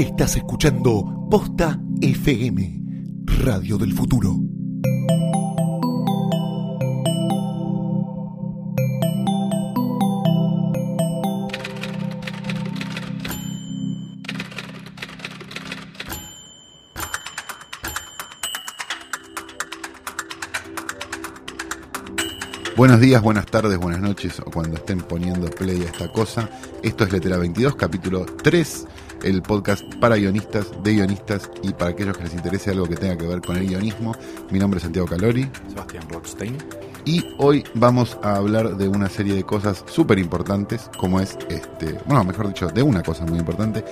Estás escuchando Posta FM, Radio del Futuro. Buenos días, buenas tardes, buenas noches o cuando estén poniendo play a esta cosa. Esto es Letera 22, capítulo 3, el podcast para guionistas, de guionistas y para aquellos que les interese algo que tenga que ver con el guionismo. Mi nombre es Santiago Calori Sebastián Rothstein. y hoy vamos a hablar de una serie de cosas súper importantes, como es, este, bueno, mejor dicho, de una cosa muy importante,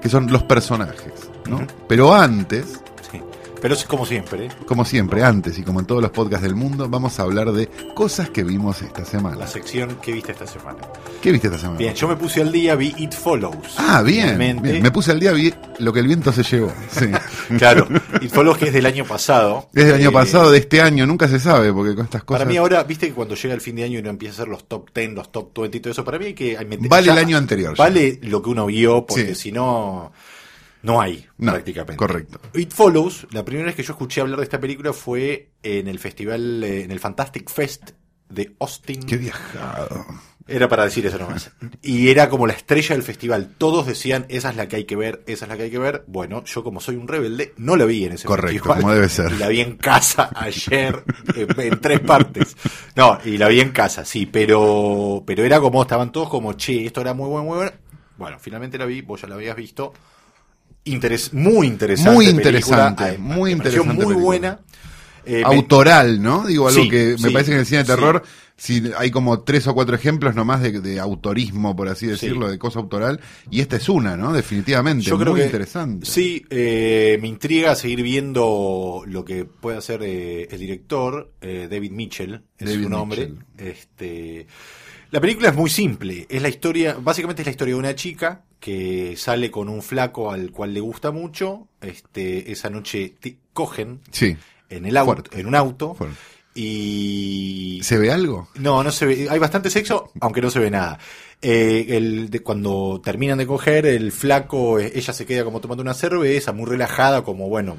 que son los personajes, ¿no? Pero antes, Sí. Pero es como siempre, ¿eh? como siempre, antes y como en todos los podcasts del mundo, vamos a hablar de cosas que vimos esta semana. la sección que viste esta semana. ¿Qué viste esta semana? Bien, yo me puse al día, vi It Follows. Ah, bien. Me puse al día, vi lo que el viento se llevó. Sí. Claro, It Follows que es del año pasado. Es del año Eh, pasado, de este año, nunca se sabe, porque con estas cosas. Para mí ahora, viste que cuando llega el fin de año y uno empieza a hacer los top 10, los top 20 y todo eso, para mí hay que... hay meter- Vale ya- el año anterior, ya. Vale lo que uno vio, porque Sí. si no, no hay No, prácticamente. correcto. It Follows, la primera vez que yo escuché hablar de esta película fue en el festival, eh, en el Fantastic Fest de Austin. Qué viajado. Era para decir eso nomás. Y era como la estrella del festival. Todos decían, esa es la que hay que ver, esa es la que hay que ver. Bueno, yo como soy un rebelde, no la vi en ese Correcto, festival. como debe ser. Y la vi en casa ayer, en, en tres partes. No, y la vi en casa, sí, pero, pero era como, estaban todos como, che, esto era muy bueno, muy bueno. Bueno, finalmente la vi, vos ya la habías visto. Interes muy interesante. Muy interesante, muy interesante Muy película. buena. Eh, Autoral, ¿no? Digo, algo Sí, que me sí, parece que en el cine de sí. Si hay como tres o cuatro ejemplos nomás de, de autorismo, por así decirlo, de cosa autoral, y esta es una, ¿no? Definitivamente. Yo creo muy que interesante. Sí, eh, me intriga seguir viendo lo que puede hacer eh, el director, eh, David Mitchell, es David su nombre. Mitchell. Este, la película es muy simple, es la historia, básicamente es la historia de una chica que sale con un flaco al cual le gusta mucho, este, esa noche cogen Sí. en el auto, Fuerte. en un auto Fuerte. Y ¿Se ve algo? no, no se ve. Hay bastante sexo, aunque no se ve nada. Eh, el de, cuando terminan de coger, el flaco, eh, ella se queda como tomando una cerveza, muy relajada, como bueno.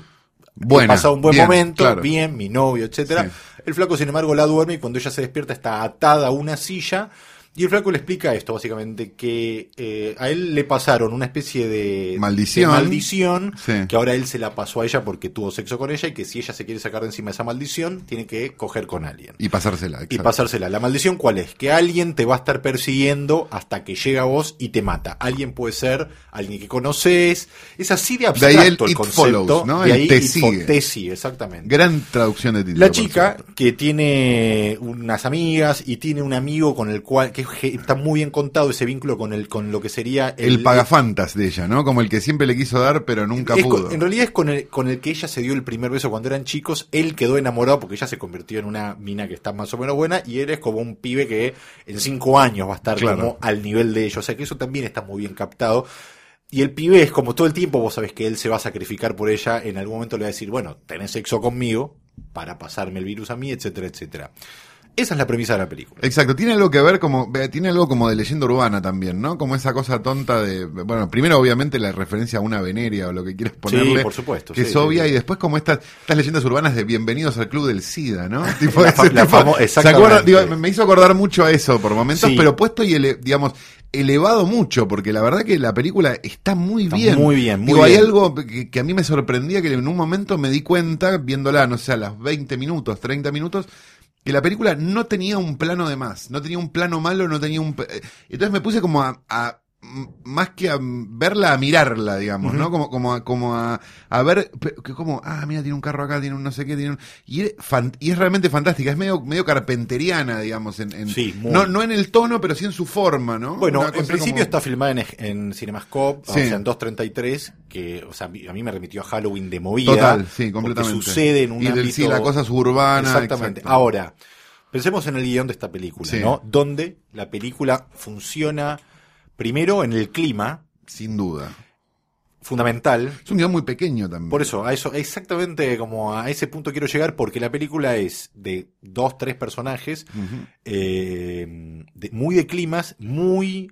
Buena, He pasado un buen bien, momento, claro. bien, mi novio, etcétera. Sí. El flaco, sin embargo, la duerme y cuando ella se despierta está atada a una silla. Y el flaco le explica esto, básicamente, que eh, a él le pasaron una especie de Maldición. de maldición Sí. que ahora él se la pasó a ella porque tuvo sexo con ella y que si ella se quiere sacar de encima esa maldición, tiene que coger con alguien Y pasársela. y exacto. pasársela. La maldición cuál es? Que alguien te va a estar persiguiendo hasta que llega a vos y te mata. Alguien puede ser alguien que conoces. Es así de De ahí abstracto el concepto. follows, ¿no? De El ahí te sigue. te sigue, exactamente. Gran traducción de título. La chica que tiene unas amigas y tiene un amigo con el cual que está muy bien contado ese vínculo con el con lo que sería El, pagafantas de ella, ¿no? Como el que siempre le quiso dar, pero nunca es pudo. con- en realidad es con el, con el que ella se dio el primer beso cuando eran chicos. Él quedó enamorado porque ella se convirtió en una mina que está más o menos buena y él es como un pibe que en cinco años va a estar Claro. como al nivel de ellos. O sea que eso también está muy bien captado. Y el pibe es como todo el tiempo, vos sabés que él se va a sacrificar por ella. En algún momento le va a decir, bueno, tenés sexo conmigo para pasarme el virus a mí, etcétera, etcétera. Esa es la premisa de la película. Exacto, tiene algo que ver como, ve, tiene algo como de leyenda urbana también, ¿no? Como esa cosa tonta de, bueno, primero obviamente la referencia a una veneria o lo que quieras ponerle. por supuesto, Que sí, es sí, obvia sí. y después como estas, estas leyendas urbanas de bienvenidos al club del SIDA, ¿no? Tipo, La ese fa- la tipo- famo- ¿se exactamente. Digo, me- hizo acordar mucho a eso por momentos, Sí. pero puesto y, ele- digamos, elevado mucho, porque la verdad que la película está muy Está bien. muy bien, muy Digo, hay algo que, que a mí me sorprendía que en un momento me di cuenta, viéndola, no sé, a las 20 minutos, 30 minutos, que la película no tenía un plano de más, no tenía un plano malo, no tenía un... eh, Entonces me puse como a... a- más que a verla, a mirarla, digamos, ¿no? Como, como, a, como a, a ver, que como, ah, mira, tiene un carro acá, tiene un no sé qué, tiene un... Y es, fan- y es realmente fantástica, es medio, medio carpenteriana, digamos, en, en- Sí, muy. no, no en el tono, pero sí en su forma, ¿no? Bueno, en principio como- está filmada en, en Cinemascope, Sí. o sea, en 233, que o sea, a mí me remitió a Halloween de movida. Total, sí, porque completamente. sucede en un y del- ámbito... sí, la cosa suburbana. Exactamente. exacto. Ahora, pensemos en el guion de esta película, Sí. ¿no? Donde la película funciona primero en el clima, Sin duda. fundamental. Es un guion muy pequeño también. Por eso, a eso, exactamente como a ese punto quiero llegar, porque la película es de dos, tres personajes, eh, de- muy de climas, muy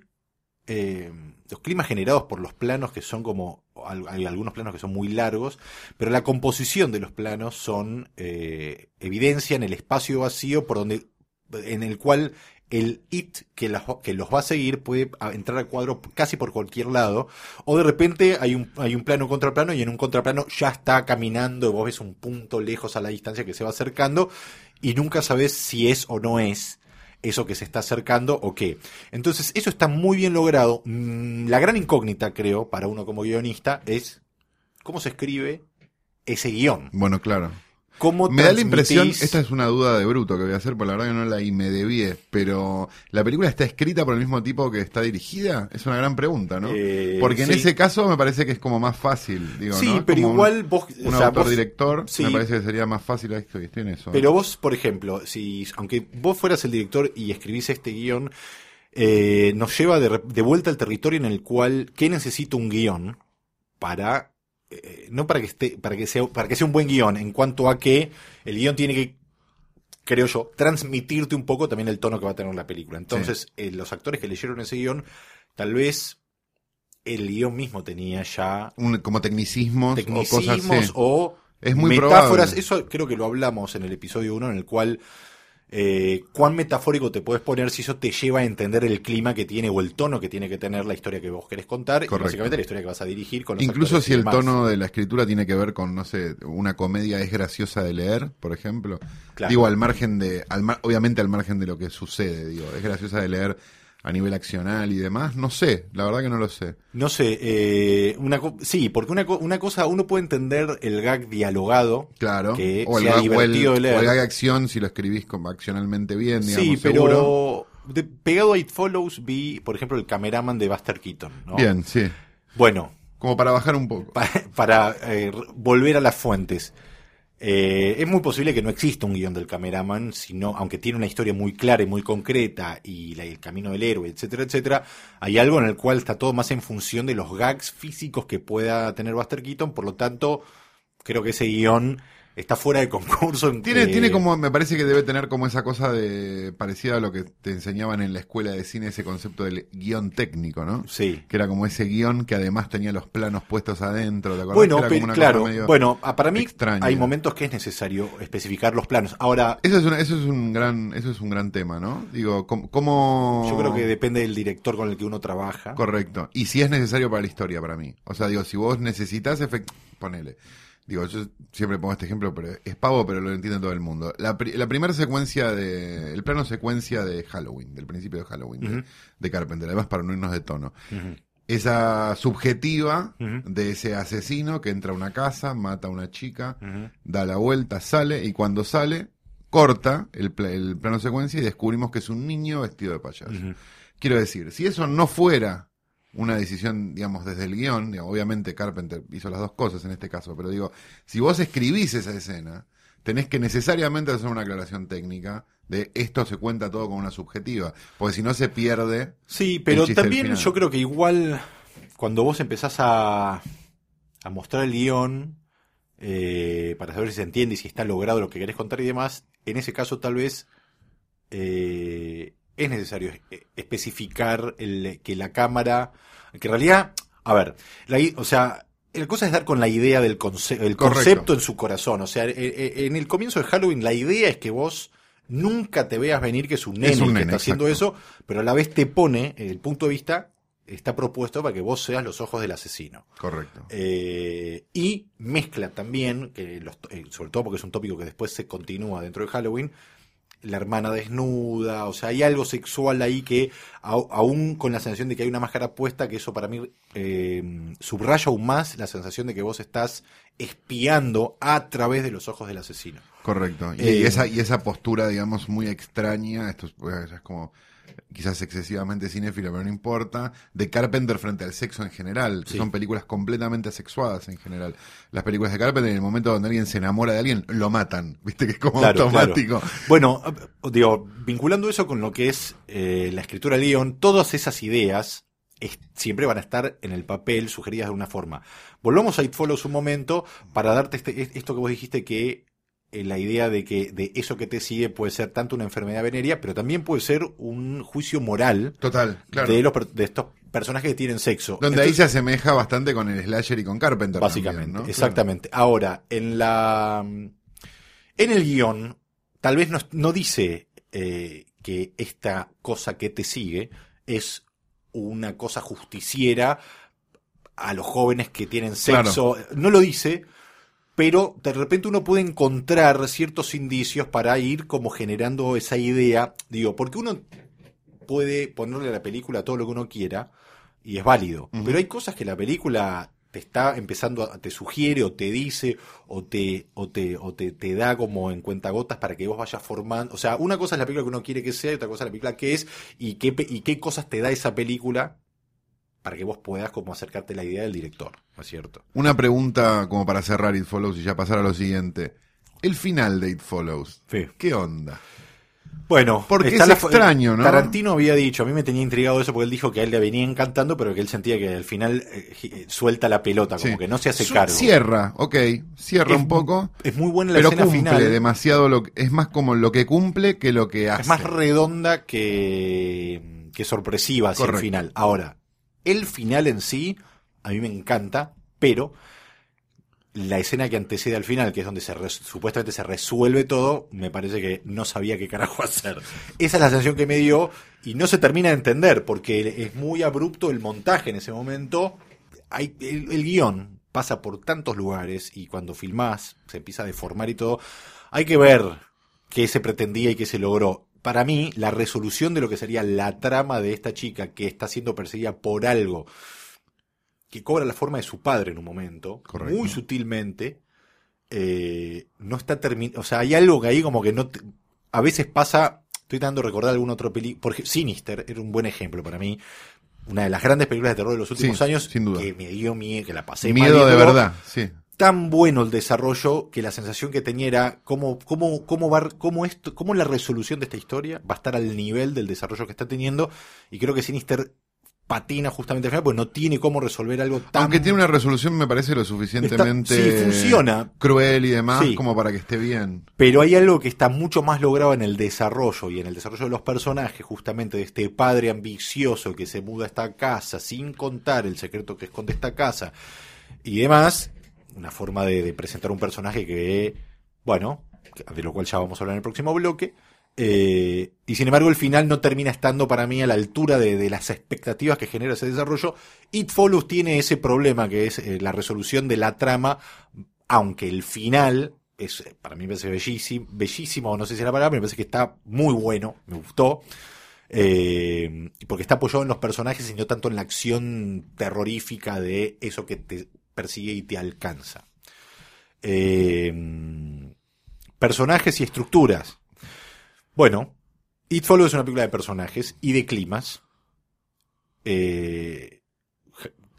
eh, los climas generados por los planos que son como, hay algunos planos que son muy largos, pero la composición de los planos son eh, evidencia en el espacio vacío por donde, en el cual el it que, que los va a seguir puede entrar al cuadro casi por cualquier lado, o de repente hay un, hay un plano contraplano y en un contraplano ya está caminando y vos ves un punto lejos a la distancia que se va acercando y nunca sabes si es o no es eso que se está acercando o qué. Entonces, eso está muy bien logrado. Mm, La gran incógnita, creo, para uno como guionista es cómo se escribe ese guion. Bueno, claro. ¿Cómo Me da la impresión, esta es una duda de bruto que voy a hacer, porque la verdad que no la y me debí, pero ¿la película está escrita por el mismo tipo que está dirigida? Es una gran pregunta, ¿no? Eh, porque en sí. ese caso me parece que es como más fácil, digo, Sí, ¿no? Pero como un- igual vos... Un, o sea, autor vos- director, sí. me parece que sería más fácil, ahí estoy, estoy en eso. Pero vos, por ejemplo, si aunque vos fueras el director y escribís este guion, eh, nos lleva de, de vuelta al territorio en el cual, ¿qué necesita un guion para, eh, no para que esté, para que sea, para que sea un buen guion, en cuanto a que el guion tiene que, creo yo, transmitirte un poco también el tono que va a tener la película. Entonces, eh, los actores que leyeron ese guion, tal vez el guion mismo tenía ya Un- como tecnicismos, o cosas tecnicismos así. o Es muy metáforas. probable. Eso creo que lo hablamos en el episodio 1, en el cual eh, cuán metafórico te puedes poner si eso te lleva a entender el clima que tiene o el tono que tiene que tener la historia que vos querés contar y básicamente la historia que vas a dirigir con los Incluso si el demás. tono de la escritura tiene que ver con, no sé, una comedia es graciosa de leer, por ejemplo. Claro. Digo, al margen de, al mar- obviamente al margen de lo que sucede, digo, es graciosa de leer a nivel accional y demás. No sé, la verdad que no lo sé. No sé, eh, una co- sí, porque una, co- una cosa, uno puede entender el gag dialogado, Claro. que o el, sea gag- o el, o el gag acción si lo escribís como accionalmente bien, digamos, sí, seguro. pero de- pegado a It Follows vi, por ejemplo, el cameraman de Buster Keaton. ¿no? Bien, sí. Bueno, Como para bajar un poco. pa- para eh, volver a las fuentes. Eh, es muy posible que no exista un guion del cameraman, sino, aunque tiene una historia muy clara y muy concreta, y el camino del héroe, etcétera, etcétera, hay algo en el cual está todo más en función de los gags físicos que pueda tener Buster Keaton, por lo tanto, creo que ese guion está fuera de concurso. en- Tiene, eh, tiene como, me parece que debe tener como esa cosa de, parecida a lo que te enseñaban en la escuela de cine, ese concepto del guion técnico, ¿no? Sí. Que era como ese guion que además tenía los planos puestos adentro, ¿te acordás? Bueno, Que era como pero una claro, cosa medio- bueno, para mí extraña. hay momentos que es necesario especificar los planos. Ahora, Eso es, una- eso es un gran, eso es un gran tema, ¿no? Digo, ¿cómo, yo creo que depende del director con el que uno trabaja. Correcto. Y si es necesario para la historia, para mí. O sea, digo, si vos necesitas ponele. Digo, yo siempre pongo este ejemplo, pero es pavo, pero lo entiende todo el mundo. La, pri- la primera secuencia de, el plano secuencia de Halloween, del principio de Halloween, de- Carpenter, además para no irnos de tono. Esa subjetiva de ese asesino que entra a una casa, mata a una chica, da la vuelta, sale, y cuando sale, corta el, el plano secuencia y descubrimos que es un niño vestido de payaso. Quiero decir, si eso no fuera una decisión, digamos, desde el guion, digamos, obviamente Carpenter hizo las dos cosas en este caso, pero digo, si vos escribís esa escena, tenés que necesariamente hacer una aclaración técnica de esto se cuenta todo con una subjetiva, porque si no se pierde. Sí, pero también yo creo que igual cuando vos empezás a, a mostrar el guion eh, para saber si se entiende y si está logrado lo que querés contar y demás, en ese caso tal vez eh, es necesario es- especificar el, que la cámara, que en realidad, a ver, la o sea, la cosa es dar con la idea del conce- el concepto en su corazón. O sea, eh, eh, en el comienzo de Halloween la idea es que vos nunca te veas venir que es un nene, Es un el que está haciendo eso, pero a la vez te pone el punto de vista está propuesto para que vos seas los ojos del asesino. Correcto. Eh, y mezcla también, que los- eh, sobre todo porque es un tópico que después se continúa dentro de Halloween, la hermana desnuda, o sea, hay algo sexual ahí que, aún con la sensación de que hay una máscara puesta, que eso para mí eh, subraya aún más la sensación de que vos estás espiando a través de los ojos del asesino. Correcto. Y, Eh, y esa, y esa postura, digamos, muy extraña, esto es, pues, es como quizás excesivamente cinéfilo, pero no importa, de Carpenter frente al sexo en general, que Sí. son películas completamente asexuadas en general. Las películas de Carpenter, en el momento donde alguien se enamora de alguien, lo matan, viste que es como Claro, automático. Bueno, eh, digo, vinculando eso con lo que es eh, la escritura del guion, todas esas ideas es- siempre van a estar en el papel sugeridas de una forma. Volvamos a It Follows un momento para darte este, es- esto que vos dijiste que la idea de que de eso que te sigue puede ser tanto una enfermedad venérea, pero también puede ser un juicio moral Total, claro. de, los, de estos personajes que tienen sexo. Donde ahí se asemeja bastante con el slasher y con Carpenter. Básicamente, también, ¿no? exactamente. Ahora, en la en el guion, tal vez no, no dice eh, que esta cosa que te sigue es una cosa justiciera a los jóvenes que tienen sexo. No lo dice, pero de repente uno puede encontrar ciertos indicios para ir como generando esa idea. Digo, porque uno puede ponerle a la película todo lo que uno quiera y es válido. Pero hay cosas que la película te está empezando a, te sugiere o te dice o te o te o te, te da como en cuentagotas para que vos vayas formando, o sea, una cosa es la película que uno quiere que sea y otra cosa es la película que es y qué y qué cosas te da esa película para que vos puedas como acercarte a la idea del director, ¿no es cierto? Una pregunta como para cerrar It Follows y ya pasar a lo siguiente. El final de It Follows. Sí. ¿Qué onda? Bueno, Porque está es la- extraño, ¿no? Tarantino había dicho, a mí me tenía intrigado eso porque él dijo que a él le venía encantando, pero que él sentía que al final eh, eh, suelta la pelota, como Sí. que no se hace cargo. Cierra, ok. Cierra Es un poco. Es muy buena la Pero escena cumple final. demasiado. Lo, que- es más como lo que cumple que lo que hace. Es más redonda que, que sorpresiva hacia Correcto. el final. Ahora, el final en sí, a mí me encanta, pero la escena que antecede al final, que es donde se res- supuestamente se resuelve todo, me parece que no sabía qué carajo hacer. Esa es la sensación que me dio y no se termina de entender porque es muy abrupto el montaje en ese momento. El, el guion pasa por tantos lugares y cuando filmás se empieza a deformar y todo. Hay que ver qué se pretendía y qué se logró. Para mí, la resolución de lo que sería la trama de esta chica que está siendo perseguida por algo que cobra la forma de su padre en un momento, Correcto. muy sutilmente, eh, no está terminado. O sea, hay algo que ahí como que no. te- a veces pasa. Estoy tratando de recordar algún otro película. Porque Sinister era un buen ejemplo para mí. Una de las grandes películas de terror de los últimos Sí, años. sin duda. Que me dio miedo, que la pasé Miedo de verdad, sí. Tan bueno el desarrollo que la sensación que tenía era cómo, cómo, cómo, va, cómo, esto, cómo la resolución de esta historia va a estar al nivel del desarrollo que está teniendo. Y creo que Sinister patina justamente al final porque no tiene cómo resolver algo tan Aunque tiene una resolución, me parece lo suficientemente Está- sí, funciona. cruel y demás, Sí. como para que esté bien. Pero hay algo que está mucho más logrado en el desarrollo y en el desarrollo de los personajes, justamente de este padre ambicioso que se muda a esta casa sin contar el secreto que esconde esta casa y demás. Una forma de, presentar un personaje que, bueno, de lo cual ya vamos a hablar en el próximo bloque. eh, y sin embargo, el final no termina estando para mí a la altura de, las expectativas que genera ese desarrollo. It Follows tiene ese problema que es eh, la resolución de la trama, aunque el final es para mí me parece bellísimo, bellísimo, no sé si es la palabra, me parece que está muy bueno, me gustó. Eh, porque está apoyado en los personajes y no tanto en la acción terrorífica de eso que te persigue y te alcanza. Eh, personajes y estructuras. Bueno, It Follows es una película de personajes y de climas. Eh,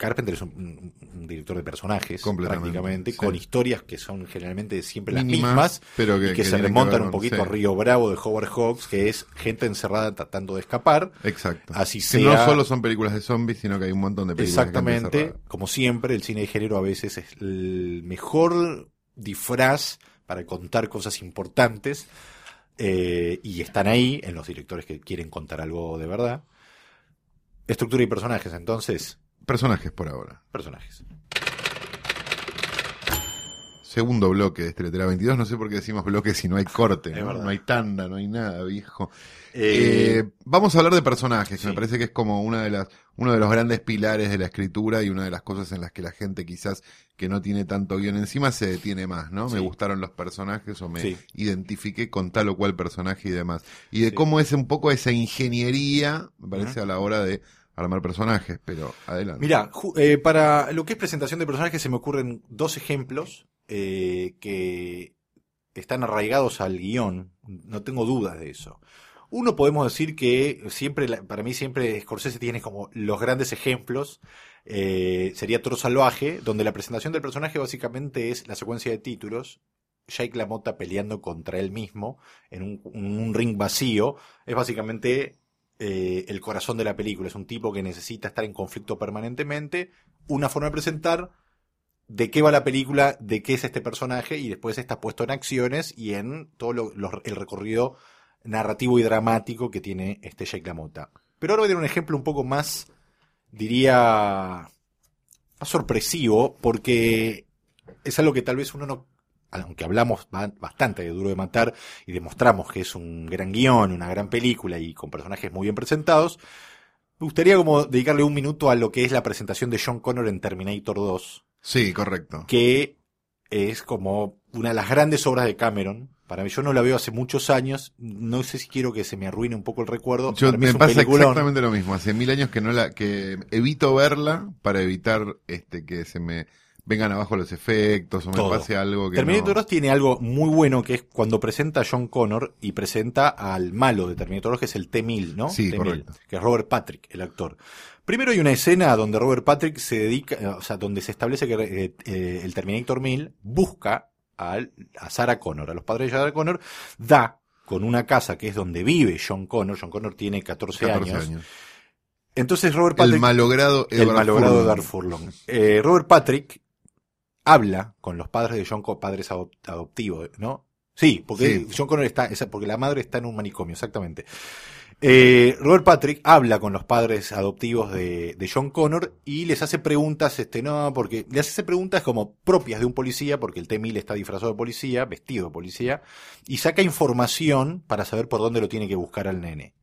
Carpenter es un, un director de personajes, prácticamente, sí. con historias que son generalmente siempre las Mínimas, mismas pero que, y que, que se remontan ver un poquito sí. a Río Bravo de Howard Hawks, que es gente encerrada tratando de escapar. Exacto. Así Que sea. no solo son películas de zombies, sino que hay un montón de películas. de gente Exactamente, como siempre, el cine de género a veces es el mejor disfraz para contar cosas importantes eh, y están ahí en los directores que quieren contar algo de verdad. Estructura y personajes, entonces, Personajes por ahora. personajes. Segundo bloque de Esteletera 22. No sé por qué decimos bloque si no hay corte. ¿no? No hay tanda, no hay nada, viejo. Eh, Eh, vamos a hablar de personajes, que me parece que es como una de las, uno de los grandes pilares de la escritura y una de las cosas en las que la gente quizás que no tiene tanto guion encima se detiene más, ¿no? Sí. Me gustaron los personajes o me Sí. identifiqué con tal o cual personaje y demás. Y de cómo es un poco esa ingeniería, me parece, a la hora de armar personajes, pero adelante. Mira, eh, para lo que es presentación de personajes se me ocurren dos ejemplos eh, que están arraigados al guion, no tengo dudas de eso. Uno podemos decir que siempre, para mí siempre Scorsese tiene como los grandes ejemplos, eh, sería Toro Salvaje, donde la presentación del personaje básicamente es la secuencia de títulos, Jake LaMotta peleando contra él mismo en un ring vacío, es básicamente eh, el corazón de la película. Es un tipo que necesita estar en conflicto permanentemente. Una forma de presentar de qué va la película, de qué es este personaje, y después está puesto en acciones y en todo lo- el recorrido narrativo y dramático que tiene este Jake LaMotta. Pero ahora voy a dar un ejemplo un poco más diría, más sorpresivo, porque es algo que tal vez uno no, aunque hablamos ba- bastante de Duro de Matar y demostramos que es un gran guion, una gran película y con personajes muy bien presentados, me gustaría como dedicarle un minuto a lo que es la presentación de John Connor en Terminator 2, Sí, correcto. que es como una de las grandes obras de Cameron. Para mí, yo no la veo hace muchos años. No sé si quiero que se me arruine un poco el recuerdo. Yo, me pasa peliculón. exactamente lo mismo. Hace mil años que no la, que evito verla para evitar este que se me vengan abajo los efectos o me pase algo que Terminator no. 2 tiene algo muy bueno que es cuando presenta a John Connor y presenta al malo de Terminator 2, que es el T-1000, ¿no? Sí, T-1000, correcto. Que es Robert Patrick, el actor. Primero hay una escena donde Robert Patrick se dedica, eh, o sea, donde se establece que eh, eh, el Terminator 1000 busca al- a Sarah Connor, a los padres de Sarah Connor, da con una casa que es donde vive John Connor. John Connor tiene 14, 14 años. años. Entonces Robert Patrick El malogrado el Edward malogrado Furlong. Darth Furlong. Eh, Robert Patrick habla con los padres de John, Co- padres adop- adoptivos, ¿no? Sí, porque Sí. John Connor está, porque la madre está en un manicomio, exactamente. Eh, Robert Patrick habla con los padres adoptivos de, de John Connor y les hace preguntas, este, no, porque les hace preguntas como propias de un policía, porque el T-1000 está disfrazado de policía, vestido de policía, y saca información para saber por dónde lo tiene que buscar al nene.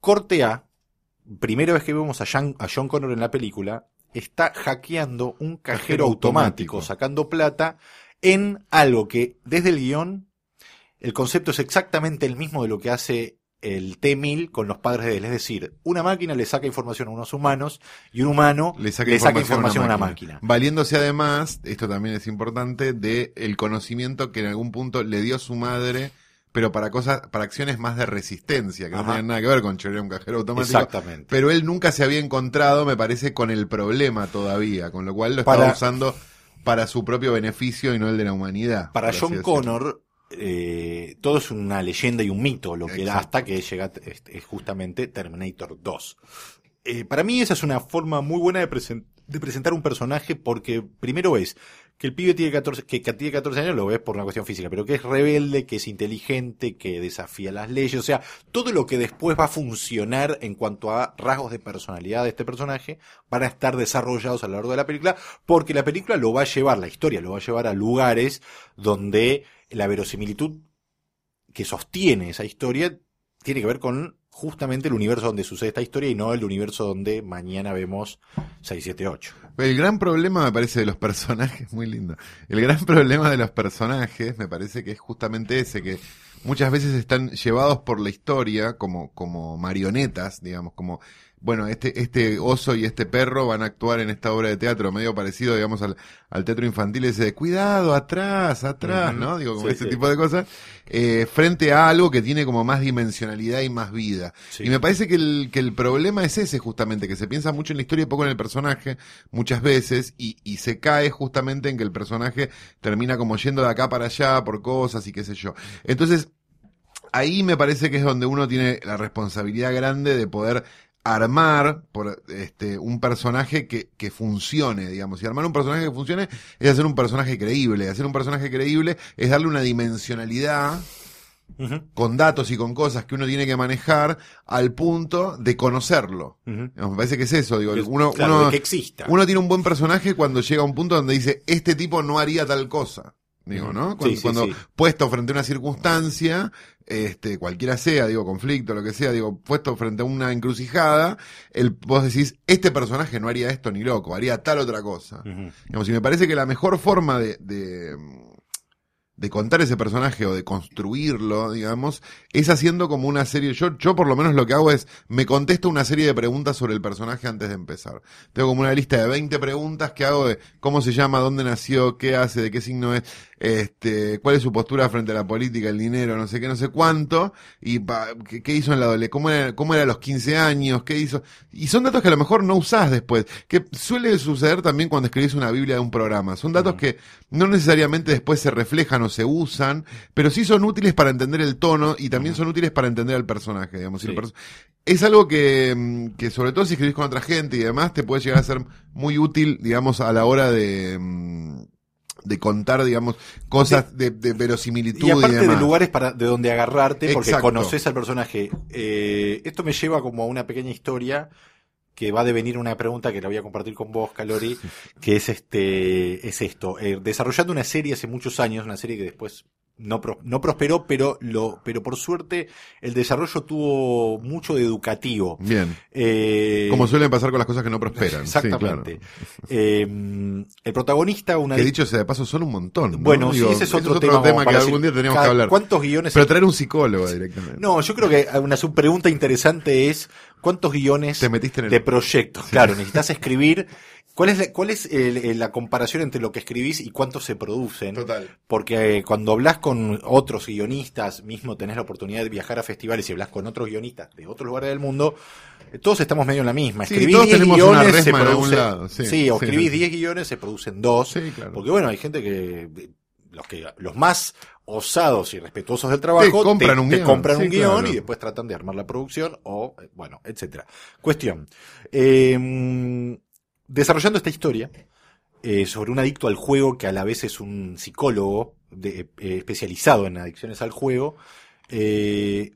Corte A, primera vez que vemos a, a John Connor en la película, está hackeando un cajero, Cajero automático, automático. sacando plata en algo que desde el guion el concepto es exactamente el mismo de lo que hace el T-1000 con los padres de él. Es decir, una máquina le saca información a unos humanos y un humano le saca, le saca información, a una máquina. Valiéndose además, esto también es importante, de el conocimiento que en algún punto le dio su madre, pero para cosas, para acciones más de resistencia, que no tenían nada que ver con chorear un cajero automático. Exactamente. Pero él nunca se había encontrado, me parece, con el problema todavía, con lo cual lo estaba Para- usando para su propio beneficio y no el de la humanidad. Para John. Connor, eh, todo es una leyenda y un mito, lo que Exacto. hasta que llega este, es justamente Terminator 2. Eh, para mí esa es una forma muy buena de, presen- de presentar un personaje porque primero es que el pibe tiene 14, que, tiene 14 años lo ves por una cuestión física, pero que es rebelde, que es inteligente, que desafía las leyes, o sea, todo lo que después va a funcionar en cuanto a rasgos de personalidad de este personaje van a estar desarrollados a lo largo de la película, porque la película lo va a llevar, la historia lo va a llevar a lugares donde la verosimilitud que sostiene esa historia tiene que ver con justamente el universo donde sucede esta historia y no el universo donde mañana vemos 678. El gran problema, me parece, de los personajes, muy lindo. El gran problema de los personajes, me parece que es justamente ese, que muchas veces están llevados por la historia como, como marionetas, digamos, como, bueno, este, este oso y este perro van a actuar en esta obra de teatro, medio parecido, digamos, al, al teatro infantil ese de cuidado, atrás, atrás. ¿no? Digo, como Sí, ese sí. tipo de cosas, eh, frente a algo que tiene como más dimensionalidad y más vida. Sí. Y me parece que el, que el problema es ese justamente, que se piensa mucho en la historia y poco en el personaje, muchas veces, y, y se cae justamente en que el personaje termina como yendo de acá para allá por cosas y qué sé yo. Entonces, ahí me parece que es donde uno tiene la responsabilidad grande de poder armar por este un personaje que, que funcione, digamos. Y armar un personaje que funcione es hacer un personaje creíble. Hacer un personaje creíble es darle una dimensionalidad con datos y con cosas que uno tiene que manejar al punto de conocerlo. Digamos, Me parece que es eso, digo, uno, claro, uno, que exista. uno tiene un buen personaje cuando llega a un punto donde dice, este tipo no haría tal cosa. Digo. ¿no? Sí, Cuando, sí, cuando sí. puesto frente a una circunstancia, este, cualquiera sea, digo, conflicto, lo que sea, digo, puesto frente a una encrucijada, el, vos decís, este personaje no haría esto ni loco, haría tal otra cosa. Digamos, y me parece que la mejor forma de, de, de contar ese personaje o de construirlo, digamos, es haciendo como una serie. Yo, yo por lo menos lo que hago es, me contesto una serie de preguntas sobre el personaje antes de empezar. Tengo como una lista de 20 preguntas que hago de cómo se llama, dónde nació, qué hace, de qué signo es, este, cuál es su postura frente a la política, el dinero, no sé qué, no sé cuánto, y pa- qué, qué hizo en la adolescencia, cómo era, cómo era a los 15 años, qué hizo. Y son datos que a lo mejor no usás después, que suele suceder también cuando escribís una Biblia de un programa. Son datos que no necesariamente después se reflejan o se usan, pero sí son útiles para entender el tono y también son útiles para entender al personaje, digamos. El perso- es algo que, mm, que sobre todo si escribís con otra gente y demás, te puede llegar a ser muy útil, digamos, a la hora de, mm, de contar, digamos, cosas de, de verosimilitud Y aparte de demás. lugares para, de donde agarrarte, porque conoces al personaje. Eh, esto me lleva como a una pequeña historia que va a devenir una pregunta que la voy a compartir con vos, Calori, que es este, es esto. Eh, desarrollando una serie hace muchos años, una serie que después no, pro- no prosperó, pero lo, pero por suerte el desarrollo tuvo mucho de educativo. Bien. Eh, Como suele pasar con las cosas que no prosperan. Sí, Exactamente. claro. Eh, el protagonista, una Que dicho sea de paso, son un montón. ¿no? Bueno, Digo, sí, ese es otro, tema, como que para algún día teníamos que hablar. ¿Cuántos guiones? Pero traer un psicólogo directamente. No, yo creo que una subpregunta interesante es ¿cuántos guiones Te metiste en el- de proyectos? Claro, necesitas escribir. ¿Cuál es, la, cuál es el- la comparación entre lo que escribís y cuántos se producen? Total. Porque eh, cuando hablas con otros guionistas, mismo tenés la oportunidad de viajar a festivales y hablas con otros guionistas de otros lugares del mundo, eh, todos estamos medio en la misma. Sí, Escribís todos 10 tenemos una guiones, se producen. lado, sí, Sí, o escribís sí. 10 guiones, se producen dos. Sí, claro. Porque bueno, hay gente que los que los más osados y respetuosos del trabajo Te compran un te guion, compran sí, un guion claro. y después tratan de armar la producción o eh, bueno, etcétera. Cuestión. Eh, desarrollando esta historia eh, sobre un adicto al juego que a la vez es un psicólogo de- eh, especializado en adicciones al juego,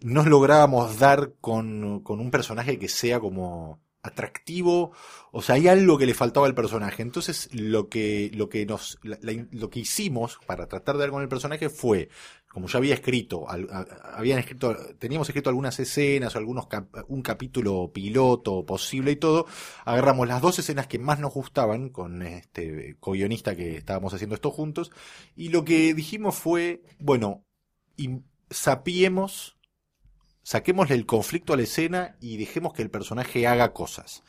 nos lográbamos dar con, con un personaje que sea como atractivo, o sea, hay algo que le faltaba al personaje. Entonces, lo que, lo que nos, lo que hicimos para tratar de dar con el personaje fue, como ya había escrito, al- habían escrito, teníamos escrito algunas escenas o algunos cap- un capítulo piloto posible y todo, agarramos las dos escenas que más nos gustaban con este co-guionista que estábamos haciendo esto juntos, y lo que dijimos fue, bueno, sapiemos saquémosle el conflicto a la escena y dejemos que el personaje haga cosas.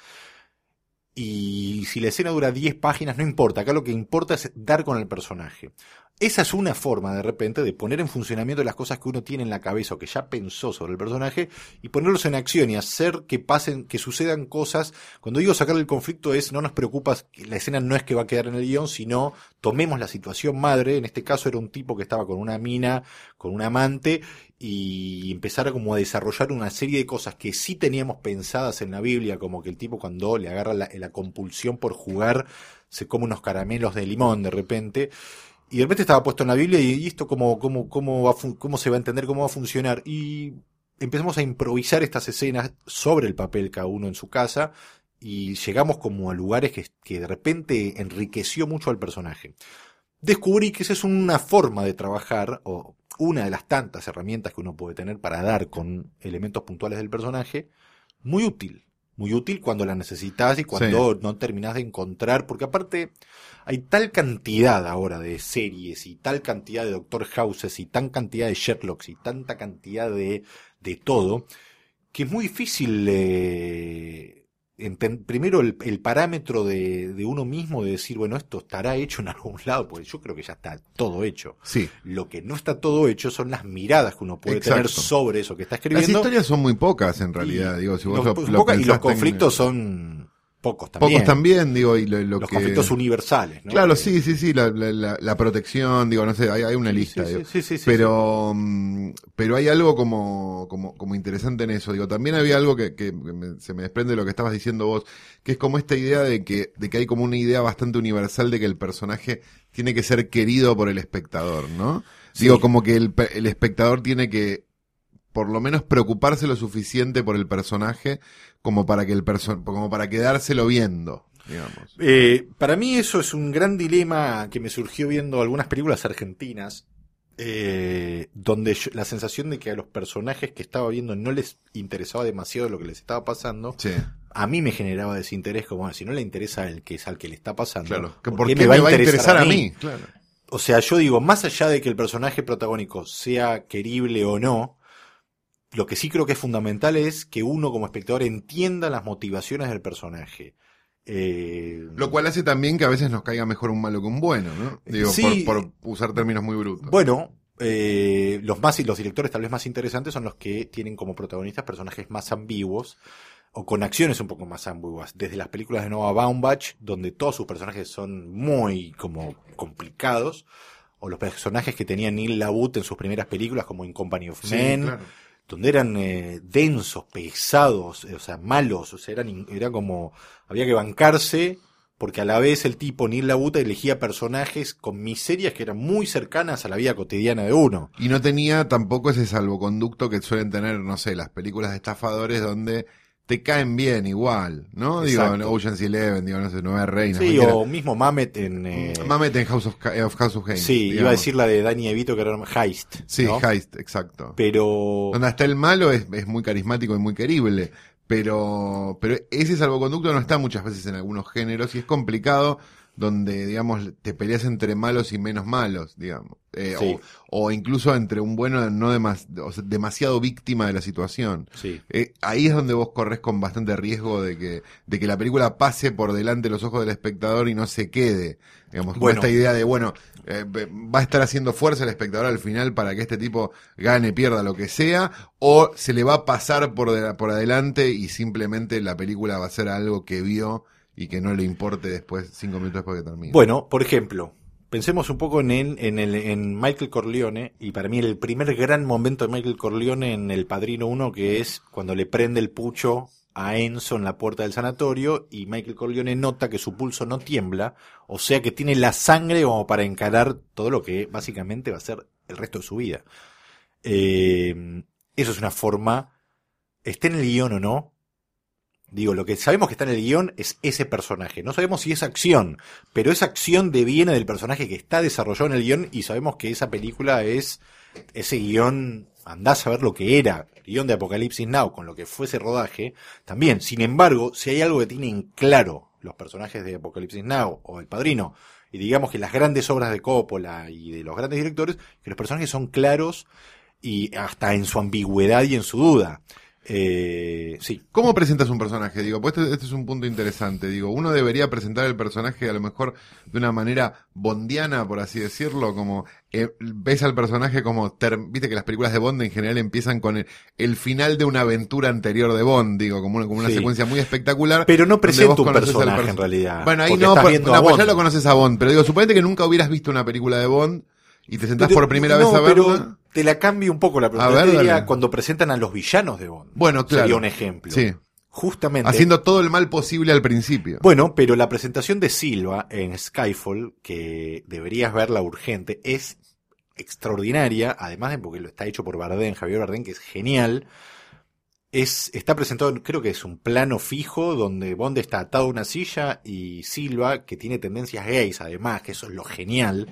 Y si la escena dura 10 páginas, no importa. Acá lo que importa es dar con el personaje. Esa es una forma, de repente, de poner en funcionamiento las cosas que uno tiene en la cabeza o que ya pensó sobre el personaje y ponerlos en acción y hacer que pasen, que sucedan cosas. Cuando digo sacar el conflicto es, no nos preocupa, la escena no es que va a quedar en el guion, sino tomemos la situación madre. En este caso era un tipo que estaba con una mina, con un amante y empezar como a desarrollar una serie de cosas que sí teníamos pensadas en la Biblia, como que el tipo cuando le agarra la, la compulsión por jugar se come unos caramelos de limón de repente y de repente estaba puesto en la Biblia y, esto cómo, cómo, cómo, va cómo se va a entender, cómo va a funcionar y empezamos a improvisar estas escenas sobre el papel cada uno en su casa y llegamos como a lugares que, que de repente enriqueció mucho al personaje descubrí que esa es una forma de trabajar, o una de las tantas herramientas que uno puede tener para dar con elementos puntuales del personaje, muy útil. Muy útil cuando la necesitas y cuando no terminas de encontrar, porque aparte hay tal cantidad ahora de series y tal cantidad de Doctor Houses y tan cantidad de Sherlocks y tanta cantidad de, de todo, que es muy difícil eh, primero el, el parámetro de, de uno mismo de decir, bueno, esto estará hecho en algún lado, porque yo creo que ya está todo hecho. Sí. Lo que no está todo hecho son las miradas que uno puede Exacto. tener sobre eso que está Las escribiendo. historias son muy pocas en realidad, Y digo, si vos los, lo, pues, lo pocas- y los en- conflictos son pocos también. Pocos también, digo, y lo, lo los que... conflictos universales, ¿no? Claro, sí, sí, sí, la, la, la- la protección, digo, no sé, hay, hay una lista, sí, digo. sí, sí, sí, pero, mm, pero hay algo como, como, como interesante en eso. Digo, también había algo que, que me- se me desprende de lo que estabas diciendo vos, que es como esta idea de que, de que hay como una idea bastante universal de que el personaje tiene que ser querido por el espectador, ¿no? Digo, como que el espectador tiene que por lo menos preocuparse lo suficiente por el personaje como para que el perso como para quedárselo viendo, digamos. Eh, para mí eso es un gran dilema que me surgió viendo algunas películas argentinas, eh, donde yo- la sensación de que a los personajes que estaba viendo no les interesaba demasiado lo que les estaba pasando, Sí. a mí me generaba desinterés, como si no le interesa el que es al que le está pasando. Claro, que ¿por ¿por qué qué me va a interesar a mí? Claro. O sea, yo digo, más allá de que el personaje protagónico sea querible o no, lo que sí creo que es fundamental es que uno como espectador entienda las motivaciones del personaje. Eh, Lo cual hace también que a veces nos caiga mejor un malo que un bueno, ¿no? Digo, Sí. por, por usar términos muy brutos. Bueno, eh, los más los directores tal vez más interesantes son los que tienen como protagonistas personajes más ambiguos o con acciones un poco más ambiguas. Desde las películas de Noah Baumbach, donde todos sus personajes son muy como complicados, o los personajes que tenía Neil LaBute en sus primeras películas, como In Company of Sí, Men, claro. Donde eran eh, densos, pesados, eh, o sea, malos, o sea, eran, era como, había que bancarse, porque a la vez el tipo Neil LaBute elegía personajes con miserias que eran muy cercanas a la vida cotidiana de uno. Y no tenía tampoco ese salvoconducto que suelen tener, no sé, las películas de estafadores donde te caen bien igual, ¿no? Exacto. Digo, Ocean's Eleven, digo, no sé, Nueva Reina. Sí, cualquiera. o mismo Mamet en... eh, Mamet en House of, Ca- of House of Games. sí, iba a decir la de Danny Evito que era Heist. Sí, ¿no? Heist, exacto. Pero... Donde está el malo es, es muy carismático y muy querible. Pero, pero ese salvoconducto no está muchas veces en algunos géneros y es complicado donde, digamos, te peleas entre malos y menos malos, digamos. Eh, Sí. o, o incluso entre un bueno no demas- o sea, demasiado víctima de la situación. Sí. Eh, ahí es donde vos corres con bastante riesgo de que, de que la película pase por delante de los ojos del espectador y no se quede. Digamos, con esta idea de, bueno, eh, va a estar haciendo fuerza el espectador al final para que este tipo gane, pierda lo que sea, o se le va a pasar por, de- por adelante y simplemente la película va a ser algo que vio y que no le importe después, cinco minutos después que termine. Bueno, por ejemplo, pensemos un poco en, el- en, el, en Michael Corleone, y para mí el primer gran momento de Michael Corleone en El Padrino 1, que es cuando le prende el pucho a Enzo en la puerta del sanatorio, y Michael Corleone nota que su pulso no tiembla, o sea que tiene la sangre como para encarar todo lo que básicamente va a ser el resto de su vida. Eh, eso es una forma, esté en el guion o no, Digo, lo que sabemos que está en el guion es ese personaje. No sabemos si es acción, pero esa acción deviene del personaje que está desarrollado en el guion y sabemos que esa película es ese guion, andás a ver lo que era, guion de Apocalipsis Now, con lo que fue ese rodaje, también. Sin embargo, si hay algo que tienen claro los personajes de Apocalipsis Now o El Padrino, y digamos que las grandes obras de Coppola y de los grandes directores, que los personajes son claros y hasta en su ambigüedad y en su duda. Eh, sí, ¿Cómo presentas un personaje? Digo, pues este, este es un punto interesante. Digo, uno debería presentar el personaje a lo mejor de una manera bondiana, por así decirlo, como eh, ves al personaje como, ter- viste que las películas de Bond en general empiezan con el, el final de una aventura anterior de Bond, digo, como una, como una Sí. secuencia muy espectacular. Pero no presenta un personaje perso- en realidad. Bueno, ahí no, viendo no, pues ya lo conoces a Bond, pero digo, suponete que nunca hubieras visto una película de Bond y te sentás Pero- por primera no, vez a verla. te la cambio un poco la pregunta. A ver, Yo te diría dale. cuando presentan a los villanos de Bond. Bueno, claro. Sería un ejemplo. Sí. Justamente. Haciendo todo el mal posible al principio. Bueno, pero la presentación de Silva en Skyfall, que deberías verla urgente, es extraordinaria, además de porque lo está hecho por Bardem, Javier Bardem, que es genial. Es, está presentado, creo que es un plano fijo donde Bond está atado a una silla y Silva, que tiene tendencias gays además, que eso es lo genial,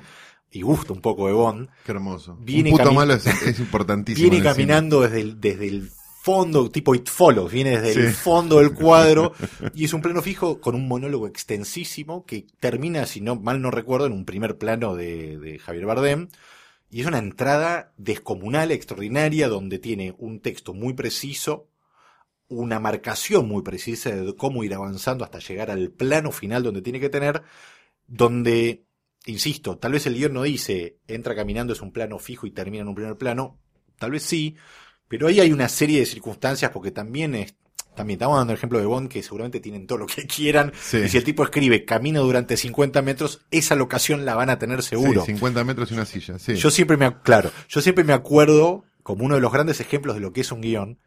y gusta un poco de Bond, Qué hermoso. Viene un puto malo es, es importantísimo. viene caminando desde el, desde el fondo, tipo It Follows, viene desde el fondo del cuadro y es un plano fijo con un monólogo extensísimo que termina, si no mal no recuerdo, en un primer plano de, de Javier Bardem. Y es una entrada descomunal, extraordinaria, donde tiene un texto muy preciso, una marcación muy precisa de cómo ir avanzando hasta llegar al plano final donde tiene que tener, donde, insisto, tal vez el guion no dice entra caminando es un plano fijo y termina en un primer plano, tal vez sí, pero ahí hay una serie de circunstancias porque también es, también estamos dando el ejemplo de Bond que seguramente tienen todo lo que quieran Sí. y si el tipo escribe camino durante 50 metros, esa locación la van a tener seguro. Sí, 50 metros y una silla, sí. Yo siempre me, claro, yo siempre me acuerdo, como uno de los grandes ejemplos de lo que es un guion,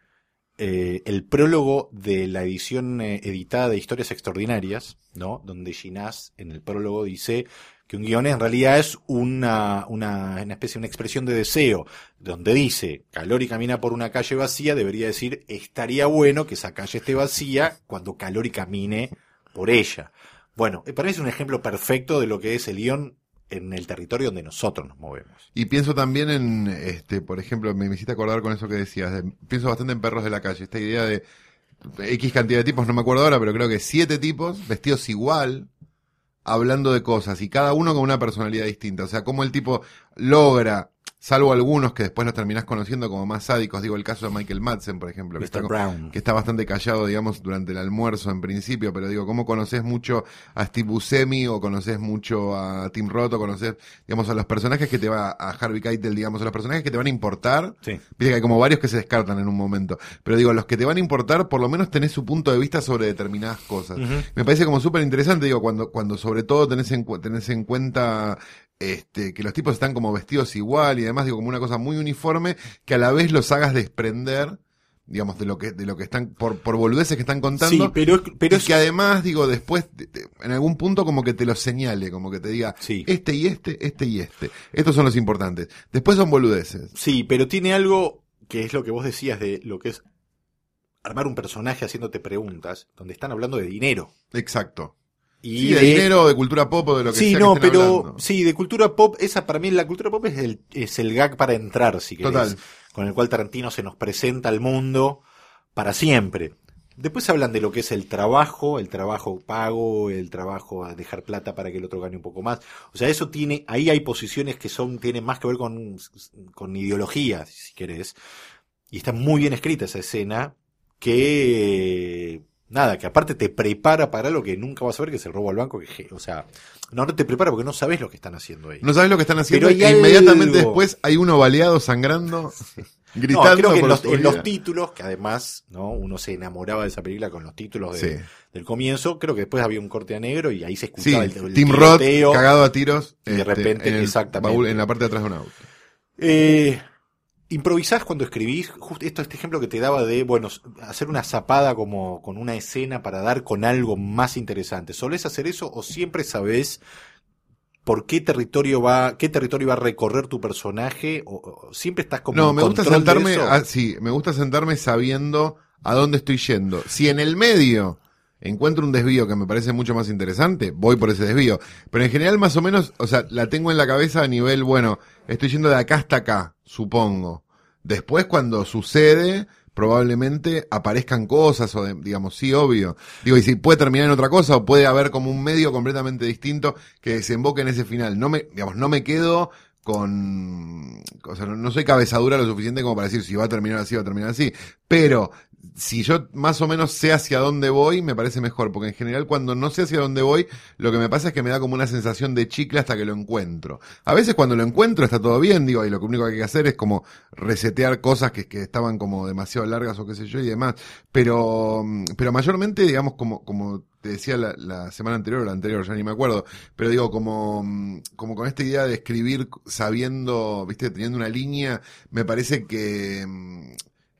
eh, el prólogo de la edición eh, editada de Historias Extraordinarias, ¿no? Donde Ginás en el prólogo dice que un guion en realidad es una, una, una especie, una expresión de deseo, donde dice, Calori camina por una calle vacía, debería decir, estaría bueno que esa calle esté vacía cuando Calori camine por ella. Bueno, eh, para mí es un ejemplo perfecto de lo que es el guion en el territorio donde nosotros nos movemos. Y pienso también en, este, por ejemplo, me, hiciste acordar con eso que decías, de- pienso bastante en Perros de la Calle, esta idea de X cantidad de tipos, no me acuerdo ahora, pero creo que siete tipos vestidos igual, hablando de cosas, y cada uno con una personalidad distinta. O sea, cómo el tipo logra, salvo algunos que después los terminás conociendo como más sádicos, digo el caso de Michael Madsen, por ejemplo, que está, Brown. que está bastante callado, digamos, durante el almuerzo en principio, pero digo, ¿cómo conoces mucho a Steve Buscemi o conoces mucho a Tim Roth o conoces, digamos, a los personajes que te va, a Harvey Keitel, digamos, a los personajes que te van a importar? Sí. Viste que hay como varios que se descartan en un momento. Pero digo, los que te van a importar, por lo menos tenés su punto de vista sobre determinadas cosas. Me parece como súper interesante, digo, cuando, cuando sobre todo tenés en, tenés en cuenta este, que los tipos están como vestidos igual y además, digo, como una cosa muy uniforme, que a la vez los hagas desprender, digamos, de lo que, de lo que están, por, por boludeces que están contando. Sí, pero, pero y es que además, digo, después, te- te- en algún punto como que te lo señale, como que te diga, Sí. este y este, este y este. Estos son los importantes. Después son boludeces. Sí, pero tiene algo que es lo que vos decías de lo que es armar un personaje haciéndote preguntas donde están hablando de dinero. Exacto. Y Sí, de dinero, de cultura pop o de lo que Sí, sea no, que estén pero hablando. sí, de cultura pop, esa para mí la cultura pop es el, es el gag para entrar, si querés, Total. con el cual Tarantino se nos presenta al mundo para siempre. Después hablan de lo que es el trabajo, el trabajo pago, el trabajo a dejar plata para que el otro gane un poco más. O sea, eso tiene, ahí hay posiciones que son, tienen más que ver con, con ideología, si querés. Y está muy bien escrita esa escena, que, nada, que aparte te prepara para lo que nunca vas a ver, que es el robo al banco, que, o sea, no, no te prepara porque no sabes lo que están haciendo ahí. No sabes lo que están haciendo e hay inmediatamente después hay uno baleado, sangrando, gritando. No, creo que en los, en títulos, que además, ¿no? Uno se enamoraba de esa película con los títulos de- Sí. del comienzo, creo que después había un corte a negro y ahí se Sí, escuchaba el, el Tim Roth cagado a tiros. este, y de repente, en el exactamente. baúl- en la parte de atrás de un auto. Eh, improvisás cuando escribís, justo esto, este ejemplo que te daba de, bueno, hacer una zapada como con una escena para dar con algo más interesante. ¿Solés hacer eso o siempre sabés por qué territorio va, qué territorio va a recorrer tu personaje? O, o siempre estás como No, me gusta sentarme, eso? a- sí, me gusta sentarme sabiendo a dónde estoy yendo. Si en el medio encuentro un desvío que me parece mucho más interesante, voy por ese desvío. Pero en general más o menos, o sea, la tengo en la cabeza a nivel, bueno, estoy yendo de acá hasta acá, supongo. Después cuando sucede, probablemente aparezcan cosas o de- digamos, sí, obvio. Digo, y si puede terminar en otra cosa o puede haber como un medio completamente distinto que desemboque en ese final. No me, digamos, no me quedo con, o sea, no, soy cabezadura lo suficiente como para decir si va a terminar así, va a terminar así. Pero si yo más o menos sé hacia dónde voy, me parece mejor, porque en general cuando no sé hacia dónde voy, lo que me pasa es que me da como una sensación de chicle hasta que lo encuentro. A veces cuando lo encuentro está todo bien, digo, y lo único que hay que hacer es como resetear cosas que, que estaban como demasiado largas o qué sé yo y demás. Pero, mm, pero mayormente, digamos, como, como te decía la, la semana anterior o la anterior, ya ni me acuerdo, pero digo, como, mm, como con esta idea de escribir sabiendo, viste, teniendo una línea, me parece que, mm,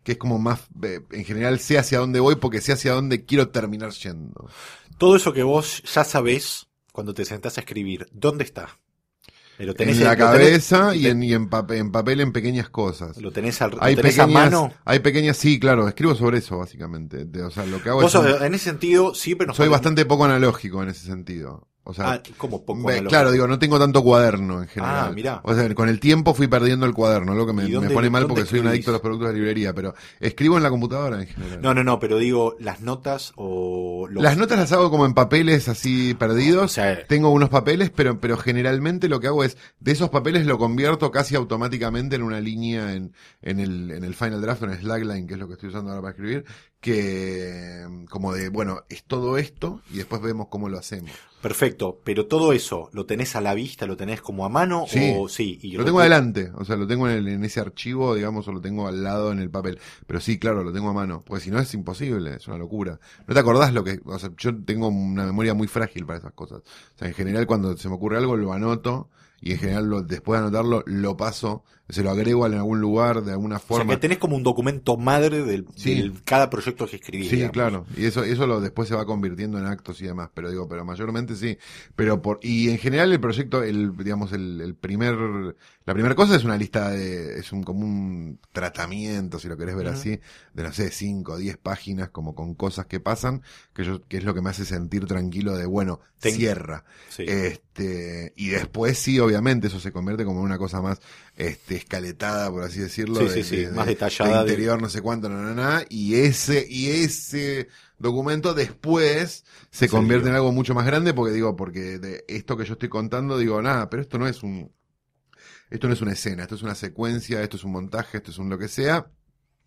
que es como más, eh, en general sé hacia dónde voy porque sé hacia dónde quiero terminar yendo. Todo eso que vos ya sabés cuando te sentás a escribir, ¿dónde está? Lo tenés En la lo tenés- cabeza y en, y en, papel, en papel en pequeñas cosas. lo tenés, al, lo Hay a pequeñas, mano. hay pequeñas, sí, claro, escribo sobre eso básicamente. De- o sea, lo que hago Vos es, sos- en ese sentido siempre nos soy bastante poco analógico en ese sentido. O sea, Ah, como poco. Claro, digo, no tengo tanto cuaderno en general. Ah, mirá. O sea, con el tiempo fui perdiendo el cuaderno, lo que me, ¿Y dónde- me pone mal porque soy un adicto a los productos de librería, pero escribo en la computadora en general. No, no, no, pero digo, las notas o los- Las notas las hago como en papeles así perdidos. O sea, Tengo unos papeles, pero, pero generalmente lo que hago es, de esos papeles lo convierto casi automáticamente en una línea en, en el, en el Final Draft, en el Slackline, que es lo que estoy usando ahora para escribir, que como de, bueno, es todo esto y después vemos cómo lo hacemos. Perfecto, pero todo eso, ¿lo tenés a la vista, lo tenés como a mano Sí. o sí? Y Lo tengo adelante, o sea, lo tengo en, el- en ese archivo, digamos, o lo tengo al lado en el papel. Pero sí, claro, lo tengo a mano, porque si no es imposible, es una locura. No te acordás lo que, o sea, yo tengo una memoria muy frágil para esas cosas. O sea, en general cuando se me ocurre algo lo anoto y en general lo- después de anotarlo lo paso, se lo agrego en algún lugar de alguna O sea, forma. que tenés como un documento madre del, Sí. del cada proyecto que escribís. Sí, digamos. claro. Y eso, eso lo después se va convirtiendo en actos y demás. Pero digo, pero mayormente sí. Pero por, y en general el proyecto, el, digamos, el, el primer, la primera cosa es una lista de, es un, como un tratamiento, si lo querés ver así, de no sé, cinco o diez páginas, como con cosas que pasan, que yo, que es lo que me hace sentir tranquilo de, bueno, Ten- cierra. Sí. Este, y después sí, obviamente, eso se convierte como en una cosa más, este, escaletada, por así decirlo. Sí, de- sí, sí, de- más de- detallada de interior, no sé cuánto, na, na, na, y ese, y ese documento después se convierte en algo mucho más grande, porque digo, porque de esto que yo estoy contando, digo, nada, pero esto no es un, esto no es una escena, esto es una secuencia, esto es un montaje, esto es un lo que sea,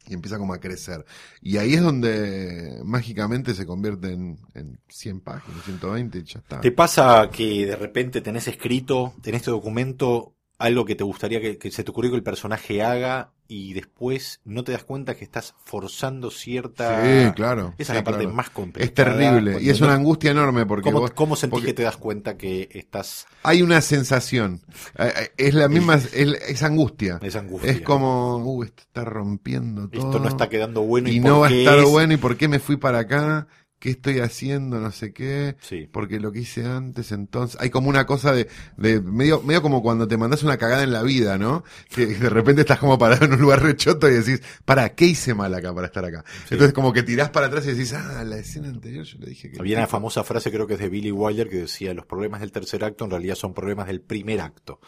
y empieza como a crecer. Y ahí es donde mágicamente se convierte en, en 100 páginas, 120 y ya está. ¿Te pasa que de repente tenés escrito en este documento algo que te gustaría que, que se te ocurrió que el personaje haga y después no te das cuenta que estás forzando cierta... Sí, claro. Esa sí, es la parte claro. más complicada. Es terrible, y es una angustia enorme porque ¿Cómo, vos- cómo sentís porque- que te das cuenta que estás... hay una sensación, eh, eh, es la misma, es, es angustia. Esa angustia. Es como, uh, esto está rompiendo todo. Esto no está quedando bueno y, no va a estar es? bueno y por qué me fui para acá ¿qué estoy haciendo? No sé qué. Sí. Porque lo que hice antes, entonces. Hay como una cosa de, de medio, medio como cuando te mandas una cagada en la vida, ¿no? Que de repente estás como parado en un lugar rechoto y decís, para, ¿qué hice mal acá para estar acá? Entonces como que tirás para atrás y decís, ah, la escena anterior yo le dije que. Había una famosa frase, creo que es de Billy Wilder, que decía, los problemas del tercer acto en realidad son problemas del primer acto.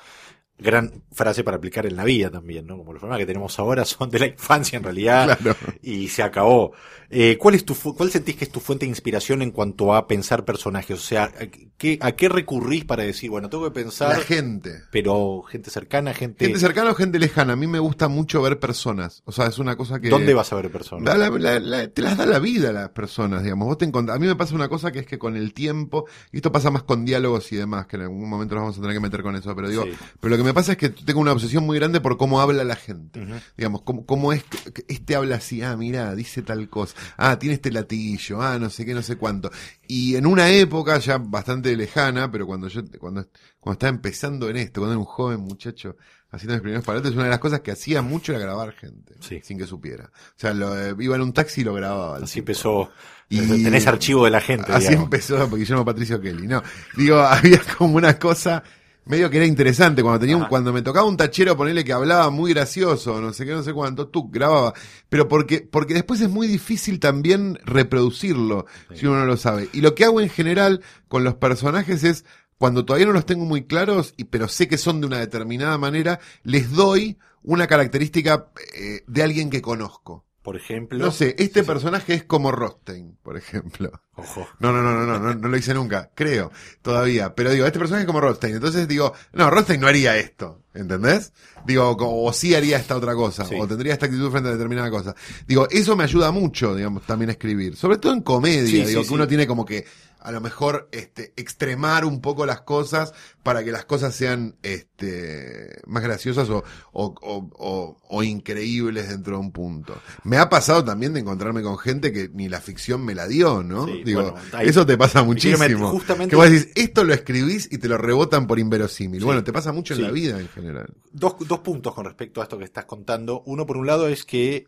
Gran frase para aplicar en la vida también, ¿no? Como los problemas que tenemos ahora son de la infancia en realidad Claro. y se acabó. Eh, ¿Cuál es tu cuál sentís que es tu fuente de inspiración en cuanto a pensar personajes? O sea, ¿a qué, a qué recurrís para decir, bueno, tengo que pensar, La gente. pero gente cercana, gente, Gente cercana o gente lejana. A mí me gusta mucho ver personas. O sea, es una cosa que. ¿dónde vas a ver personas? Da la- la- la- te las da la vida las personas, digamos. Vos te a mí me pasa una cosa que es que con el tiempo, y esto pasa más con diálogos y demás, que en algún momento nos vamos a tener que meter con eso, pero digo, Sí. pero lo que me pasa es que tengo una obsesión muy grande por cómo habla la gente. Digamos, cómo, cómo es que que este habla así, ah, mira, dice tal cosa, ah, tiene este latillo, ah, no sé qué, no sé cuánto. Y en una época ya bastante lejana, pero cuando yo, cuando, cuando estaba empezando en esto, cuando era un joven muchacho, haciendo mis primeros paletes, una de las cosas que hacía mucho era grabar gente, Sí. sin que supiera. O sea, lo, eh, iba en un taxi y lo grababa. Así tipo. empezó. Y- Tenés archivo de la gente. Así digamos. empezó Guillermo Patricio Kelly. No, digo, había como una cosa medio que era interesante cuando tenía un, cuando me tocaba un tachero ponerle que hablaba muy gracioso, no sé qué, no sé cuánto, tú grababa, pero porque porque después es muy difícil también reproducirlo si uno no lo sabe. Y lo que hago en general con los personajes es cuando todavía no los tengo muy claros y pero sé que son de una determinada manera, les doy una característica eh, de alguien que conozco. Por ejemplo. No sé, este personaje es como Rostein, por ejemplo. Ojo. No, no, no, no, no, no, no lo hice nunca, creo, todavía. Pero digo, este personaje es como Rothstein. Entonces digo, no, Rothstein no haría esto, ¿entendés? Digo, o sí haría esta otra cosa, Sí. o tendría esta actitud frente a determinada cosa. Digo, eso me ayuda mucho, digamos, también a escribir. Sobre todo en comedia, Sí, digo, sí, que uno tiene como que, a lo mejor, este, extremar un poco las cosas para que las cosas sean, este, más graciosas o, o, o, o- increíbles dentro de un punto. Me ha pasado también de encontrarme con gente que ni la ficción me la dio, ¿no? Sí, Digo, bueno, ahí- eso te pasa muchísimo. justamente- Que vos decís, esto lo escribís y te lo rebotan por inverosímil. Sí. Bueno, te pasa mucho en la vida en general. Dos, dos puntos con respecto a esto que estás contando. Uno, por un lado, es que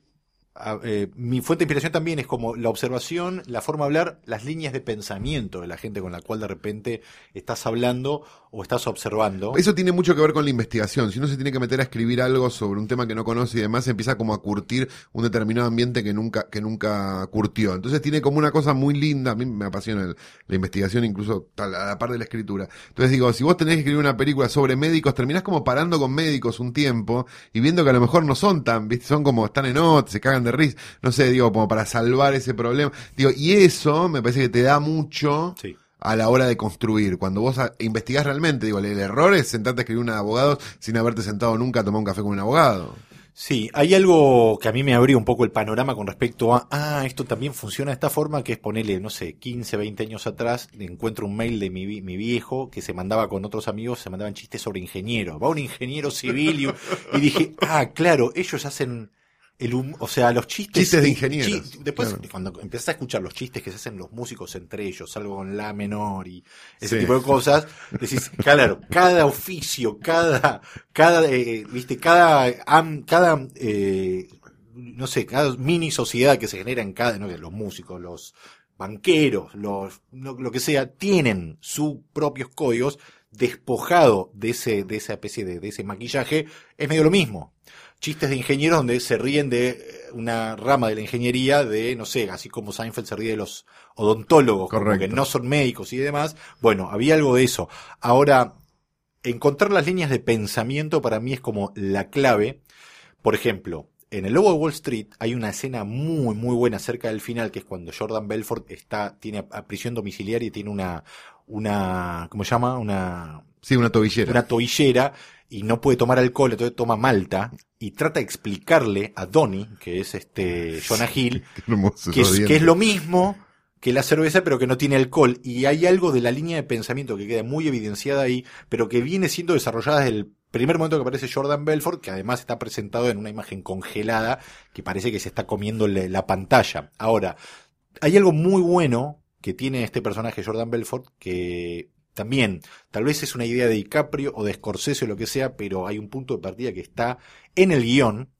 eh, mi fuente de inspiración también es como la observación, la forma de hablar, las líneas de pensamiento de la gente con la cual de repente estás hablando o estás observando. Eso tiene mucho que ver con la investigación. Si uno se tiene que meter a escribir algo sobre un tema que no conoce y demás, empieza como a curtir un determinado ambiente que nunca, que nunca curtió. Entonces tiene como una cosa muy linda. A mí me apasiona la investigación, incluso a la, a par de la escritura. Entonces digo, si vos tenés que escribir una película sobre médicos, terminás como parando con médicos un tiempo y viendo que a lo mejor no son tan, son como, están en ot, se cagan de risa. No sé, digo, como para salvar ese problema. Digo, y eso me parece que te da mucho Sí. a la hora de construir. Cuando vos investigás realmente, digo, el, error es sentarte a escribir una de abogados sin haberte sentado nunca a tomar un café con un abogado. Sí, hay algo que a mí me abrió un poco el panorama con respecto a, ah, esto también funciona de esta forma, que es ponerle, no sé, 15, 20 años atrás, encuentro un mail de mi, mi viejo que se mandaba con otros amigos, se mandaban chistes sobre ingenieros. Va un ingeniero civil y, y dije, ah, claro, ellos hacen el hum- o sea, los chistes. Chistes de ingenieros, después, claro. cuando empezás a escuchar los chistes que se hacen los músicos entre ellos, algo con la menor y ese Sí. tipo de cosas, decís, claro, cada oficio, cada, cada, eh, viste, cada, am- cada, eh, no sé, cada mini sociedad que se genera en cada, no sé, los músicos, los banqueros, los, lo, lo que sea, tienen sus propios códigos despojado de ese, de esa especie de, de ese maquillaje, es medio lo mismo. Chistes de ingenieros donde se ríen de eh, una rama de la ingeniería de, no sé, así como Seinfeld se ríe de los odontólogos, Correcto. que no son médicos y demás. Bueno, había algo de eso. Ahora, encontrar las líneas de pensamiento para mí es como la clave. Por ejemplo, en el Lobo de Wall Street hay una escena muy, muy buena cerca del final, que es cuando Jordan Belfort está, tiene a prisión domiciliaria y tiene una, una, ¿cómo se llama? Una, Sí, una tobillera. una tobillera y no puede tomar alcohol, entonces toma malta y trata de explicarle a Donnie, que es este Jonah Hill, que es, que es lo mismo que la cerveza, pero que no tiene alcohol. Y hay algo de la línea de pensamiento que queda muy evidenciada ahí, pero que viene siendo desarrollada desde el primer momento que aparece Jordan Belfort, que además está presentado en una imagen congelada que parece que se está comiendo la pantalla. Ahora, hay algo muy bueno que tiene este personaje Jordan Belfort que también tal vez es una idea de DiCaprio o de Scorsese o lo que sea, pero hay un punto de partida que está en el guion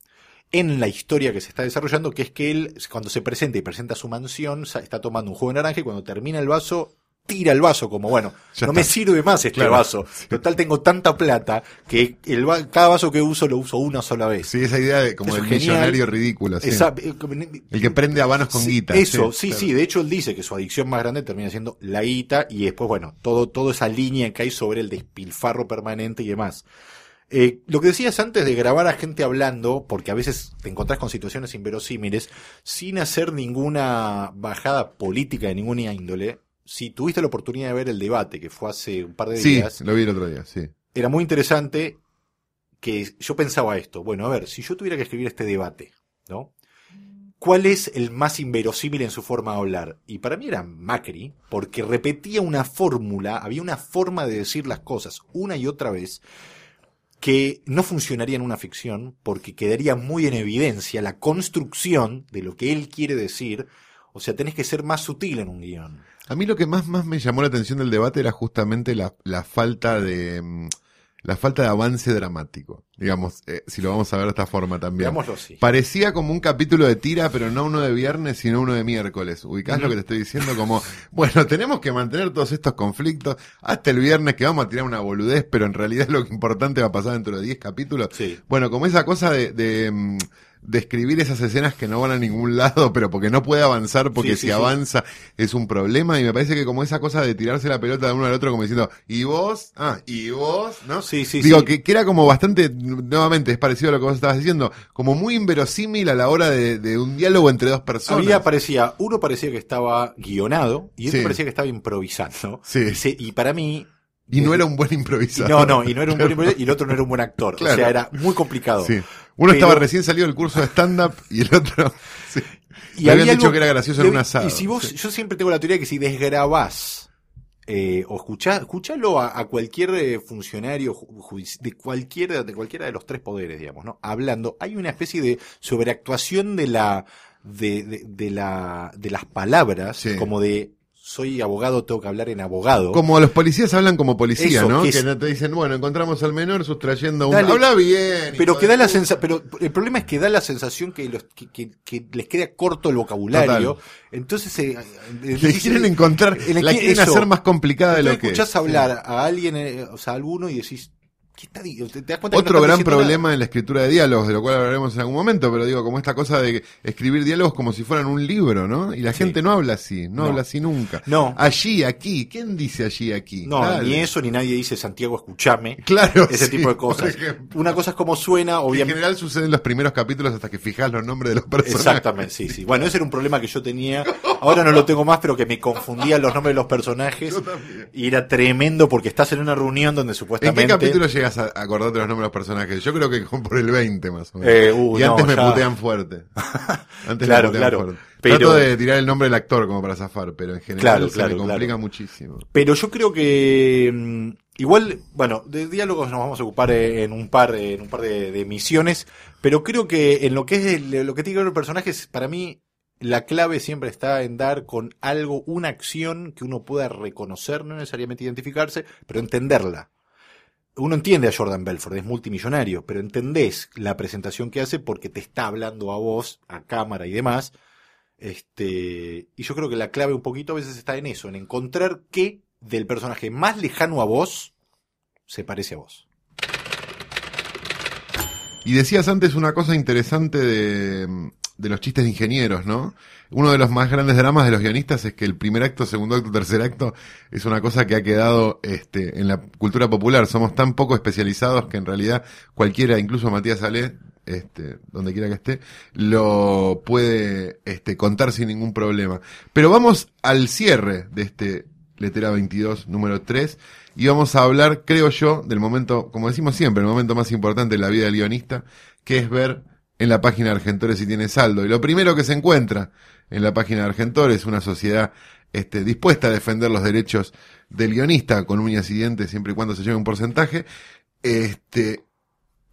en la historia que se está desarrollando, que es que él, cuando se presenta y presenta su mansión, está tomando un jugo de naranja y cuando termina el vaso, tira el vaso como, bueno, Ya no me sirve más este Claro. vaso. Total, tengo tanta plata que el va- cada vaso que uso lo uso una sola vez. Sí, esa idea de como Eso el es genial. millonario ridículo. sí. Esa- eh, El que prende habanos con Sí, guita. Eso, sí, sí, claro. De hecho, él dice que su adicción más grande termina siendo la guita y después, bueno, todo, toda esa línea que hay sobre el despilfarro permanente y demás. Eh, lo que decías antes de grabar a gente hablando, porque a veces te encontrás con situaciones inverosímiles, sin hacer ninguna bajada política de ninguna índole, si tuviste la oportunidad de ver el debate que fue hace un par de Sí, días, lo vi el otro día, sí. era muy interesante que yo pensaba esto, bueno, a ver, si yo tuviera que escribir este debate, ¿no? ¿Cuál es el más inverosímil en su forma de hablar? Y para mí era Macri, porque repetía una fórmula, había una forma de decir las cosas una y otra vez que no funcionaría en una ficción porque quedaría muy en evidencia la construcción de lo que él quiere decir. O sea, tenés que ser más sutil en un guion. A mí lo que más, más me llamó la atención del debate era justamente la, la falta de mm, la falta de avance dramático. Digamos, eh, si lo vamos a ver de esta forma también. Así. Parecía como un capítulo de tira, pero no uno de viernes, sino uno de miércoles. ¿Ubicás lo que te estoy diciendo? Como, bueno, tenemos que mantener todos estos conflictos hasta el viernes que vamos a tirar una boludez, pero en realidad lo que importante va a pasar dentro de 10 capítulos. Sí. Bueno, como esa cosa de, de, mm, de escribir esas escenas que no van a ningún lado, pero porque no puede avanzar, porque Sí, si sí, avanza es un problema, y me parece que como esa cosa de tirarse la pelota de uno al otro como diciendo, ¿y vos? Ah, ¿y vos? ¿No? Sí, sí, Digo, sí. Que, que era como bastante, nuevamente, es parecido a lo que vos estabas diciendo, como muy inverosímil a la hora de, de un diálogo entre dos personas. Había, parecía, uno parecía que estaba guionado y otro parecía que estaba improvisando. Sí. Y, se- y para mí. y no desde- era un buen improvisador. No, no, y no era un buen improvisador y el otro no era un buen actor. Claro. O sea, era muy complicado. Sí. Uno Pero- estaba recién salido del curso de stand-up y el otro... sí. Y habían había dicho que era gracioso en un asado. Y si vos, Sí. yo siempre tengo la teoría que si desgrabás eh, o escuchá, escuchalo a, a cualquier eh, funcionario ju- de cualquiera de cualquiera de los tres poderes, digamos, ¿no? Hablando, hay una especie de sobreactuación de la de, de, de la de las palabras, Sí. como de soy abogado, tengo que hablar en abogado. Como los policías hablan como policía, Eso, ¿no? que Que, no te dicen, bueno, encontramos al menor sustrayendo un... Dale. Habla bien. pero que da la sensación, pero el problema es que da la sensación que, los, que, que- que les queda corto el vocabulario. Entonces, eh, eh, Le quieren encontrar, la qui- quieren eso. hacer más complicada de lo que escuchás es. hablar a alguien, eh, o sea, a alguno y decís, ¿qué está te, te das cuenta que Otro no gran problema nada? en la escritura de diálogos, de lo cual hablaremos en algún momento, pero digo, como esta cosa de escribir diálogos como si fueran un libro, ¿no? Y la Sí. gente no habla así, no, No. habla así nunca. No. Allí, aquí, ¿quién dice allí, aquí? No, Dale. ni eso, ni nadie dice Santiago, escúchame. Claro. Ese sí, tipo de cosas. Una cosa es como suena, Que En obviamente. general sucede en los primeros capítulos hasta que fijas los nombres de los personajes. Exactamente, sí, sí. Bueno, ese era un problema que yo tenía. Ahora no lo tengo más, pero que me confundían los nombres de los personajes. Yo también. Y era tremendo porque estás en una reunión donde ¿En supuestamente. qué capítulo llegas a acordarte los nombres de los personajes? Yo creo que por el 20 más o menos. Eh, uh, y antes me ya. putean fuerte. Antes Claro, me putean claro. fuerte. Pero- Trato de tirar el nombre del actor como para zafar, pero en general Claro, se claro, me complica claro. muchísimo. Pero yo creo que mm, igual, bueno, de diálogos nos vamos a ocupar eh, en un par, en un par de, de misiones, pero creo que en lo que es el- lo que tiene que ver con personajes, para mí la clave siempre está en dar con algo, una acción que uno pueda reconocer, no necesariamente identificarse, pero entenderla. Uno entiende a Jordan Belfort, es multimillonario, pero entendés la presentación que hace porque te está hablando a vos, a cámara y demás. Este, y yo creo que la clave un poquito a veces está en eso, en encontrar qué del personaje más lejano a vos se parece a vos. Y decías antes una cosa interesante de, de los chistes de ingenieros, ¿no? Uno de los más grandes dramas de los guionistas es que el primer acto, segundo acto, tercer acto es una cosa que ha quedado este, en la cultura popular. Somos tan poco especializados que en realidad cualquiera, incluso Matías Salé, este, donde quiera que esté, lo puede este, contar sin ningún problema. Pero vamos al cierre de este Letera 22, número 3, y vamos a hablar, creo yo, del momento, como decimos siempre, el momento más importante en la vida del guionista, que es ver en la página de Argentores si tiene saldo. Y lo primero que se encuentra en la página de Argentores es una sociedad este, dispuesta a defender los derechos del guionista con uñas y dientes siempre y cuando se lleve un porcentaje. Este,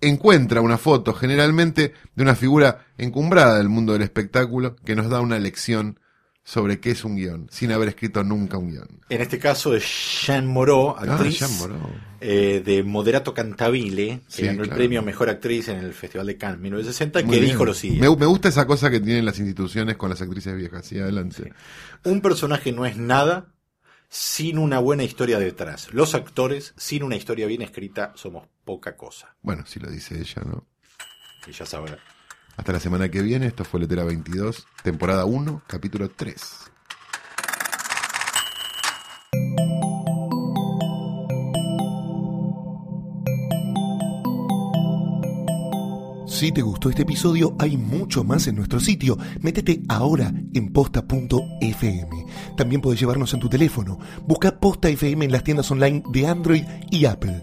encuentra una foto generalmente de una figura encumbrada del mundo del espectáculo que nos da una lección sobre qué es un guion, sin haber escrito nunca un guion. En este caso es Jean Moreau, Ah, actriz Jean Moreau. eh, de Moderato Cantabile, que Sí, ganó el claro. premio a Mejor Actriz en el Festival de Cannes 1960, Muy que bien. dijo lo siguiente. me gusta esa cosa que tienen las instituciones con las actrices viejas. Sí, adelante. Un personaje no es nada sin una buena historia detrás. Los actores, sin una historia bien escrita, somos poca cosa. Bueno, si lo dice ella, ¿no? Y ya sabrá. Hasta la semana que viene, esto fue Letera 22, temporada 1, capítulo 3. Si te gustó este episodio, hay mucho más en nuestro sitio. Métete ahora en posta.fm. También puedes llevarnos en tu teléfono. Busca Posta FM en las tiendas online de Android y Apple.